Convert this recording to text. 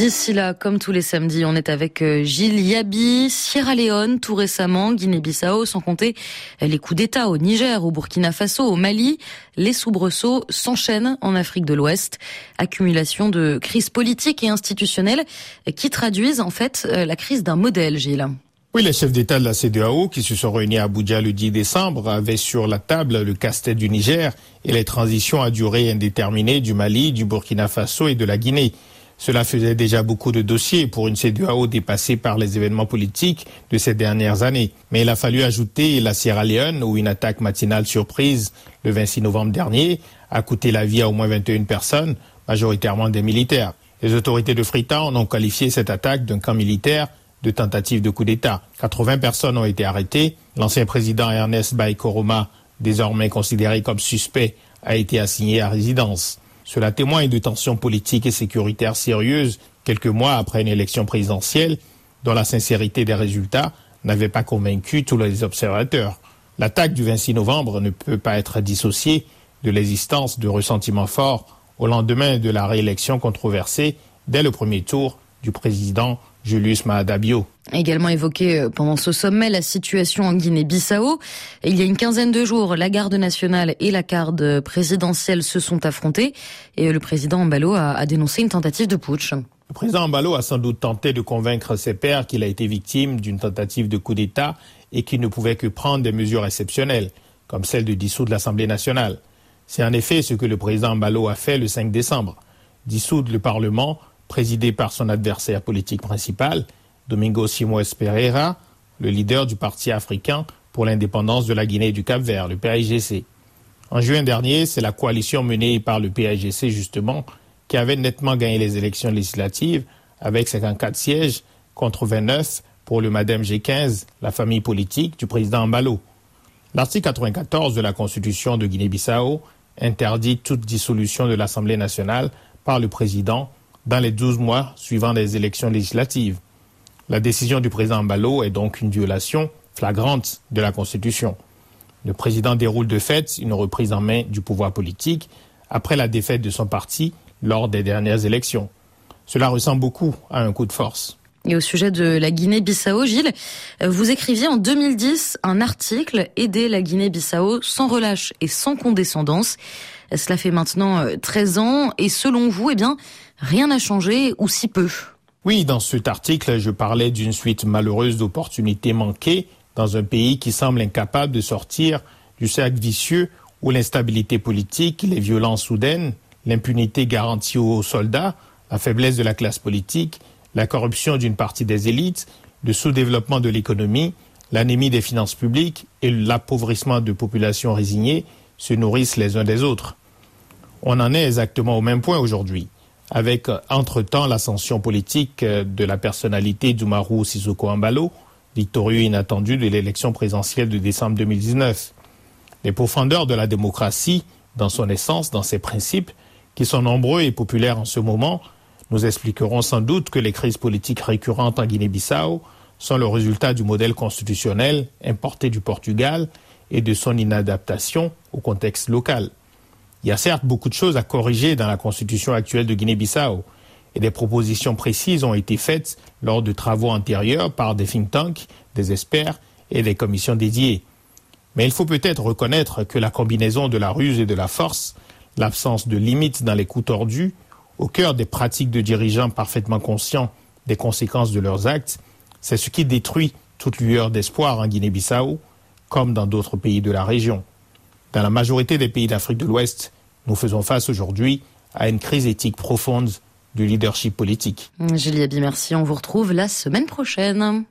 D'ici là, comme tous les samedis, on est avec euh, Gilles Yabi, Sierra Leone, tout récemment, Guinée-Bissau, sans compter les coups d'État au Niger, au Burkina Faso, au Mali. Les soubresauts s'enchaînent en Afrique de l'Ouest. Accumulation de crises politiques et institutionnelles qui traduisent en fait euh, la crise d'un modèle, Gilles. Oui, les chefs d'État de la CEDEAO qui se sont réunis à Abuja le 10 décembre avaient sur la table le casse-tête du Niger et les transitions à durée indéterminée du Mali, du Burkina Faso et de la Guinée. Cela faisait déjà beaucoup de dossiers pour une CEDEAO dépassée par les événements politiques de ces dernières années. Mais il a fallu ajouter la Sierra Leone où une attaque matinale surprise le 26 novembre dernier a coûté la vie à au moins 21 personnes, majoritairement des militaires. Les autorités de Freetown ont qualifié cette attaque d'un camp militaire de tentative de coup d'État. 80 personnes ont été arrêtées. L'ancien président Ernest Koroma, désormais considéré comme suspect, a été assigné à résidence. Cela témoigne de tensions politiques et sécuritaires sérieuses quelques mois après une élection présidentielle dont la sincérité des résultats n'avait pas convaincu tous les observateurs. L'attaque du 26 novembre ne peut pas être dissociée de l'existence de ressentiments forts au lendemain de la réélection controversée dès le premier tour du président Julius Maadabio. Également évoqué euh, pendant ce sommet la situation en Guinée-Bissau. Il y a une quinzaine de jours, la garde nationale et la garde présidentielle se sont affrontées et le président Mbalo a, dénoncé une tentative de putsch. Le président Mbalo a sans doute tenté de convaincre ses pairs qu'il a été victime d'une tentative de coup d'État et qu'il ne pouvait que prendre des mesures exceptionnelles, comme celle de dissoudre l'Assemblée nationale. C'est en effet ce que le président Mbalo a fait le 5 décembre. Dissoudre le Parlement présidé par son adversaire politique principal, Domingo Simoes Pereira, le leader du Parti africain pour l'indépendance de la Guinée et du Cap-Vert, le PAIGC. En juin dernier, c'est la coalition menée par le PAIGC justement qui avait nettement gagné les élections législatives avec 54 sièges contre 29 pour le Madame G15, la famille politique du président Mbalo. L'article 94 de la Constitution de Guinée-Bissau interdit toute dissolution de l'Assemblée nationale par le président dans les 12 mois suivant les élections législatives. La décision du président Mbalo est donc une violation flagrante de la Constitution. Le président déroule de fait une reprise en main du pouvoir politique après la défaite de son parti lors des dernières élections. Cela ressemble beaucoup à un coup de force. Et au sujet de la Guinée-Bissau, Gilles, vous écriviez en 2010 un article Aider la Guinée-Bissau sans relâche et sans condescendance. Cela fait maintenant 13 euh, ans et selon vous, eh bien, rien n'a changé ou si peu? Oui, dans cet article, je parlais d'une suite malheureuse d'opportunités manquées dans un pays qui semble incapable de sortir du cercle vicieux où l'instabilité politique, les violences soudaines, l'impunité garantie aux soldats, la faiblesse de la classe politique, la corruption d'une partie des élites, le sous-développement de l'économie, l'anémie des finances publiques et l'appauvrissement de populations résignées se nourrissent les uns des autres. On en est exactement au même point aujourd'hui, avec entre-temps l'ascension politique de la personnalité d'Umaru Sissoko Ambalo, victorieux inattendu de l'élection présidentielle de décembre 2019. Les profondeurs de la démocratie, dans son essence, dans ses principes, qui sont nombreux et populaires en ce moment, nous expliquerons sans doute que les crises politiques récurrentes en Guinée-Bissau sont le résultat du modèle constitutionnel importé du Portugal et de son inadaptation au contexte local. Il y a certes beaucoup de choses à corriger dans la constitution actuelle de Guinée-Bissau et des propositions précises ont été faites lors de travaux antérieurs par des think tanks, des experts et des commissions dédiées. Mais il faut peut-être reconnaître que la combinaison de la ruse et de la force, l'absence de limites dans les coups tordus, au cœur des pratiques de dirigeants parfaitement conscients des conséquences de leurs actes, c'est ce qui détruit toute lueur d'espoir en Guinée-Bissau, comme dans d'autres pays de la région. Dans la majorité des pays d'Afrique de l'Ouest, nous faisons face aujourd'hui à une crise éthique profonde du leadership politique. Julie merci. On vous retrouve la semaine prochaine.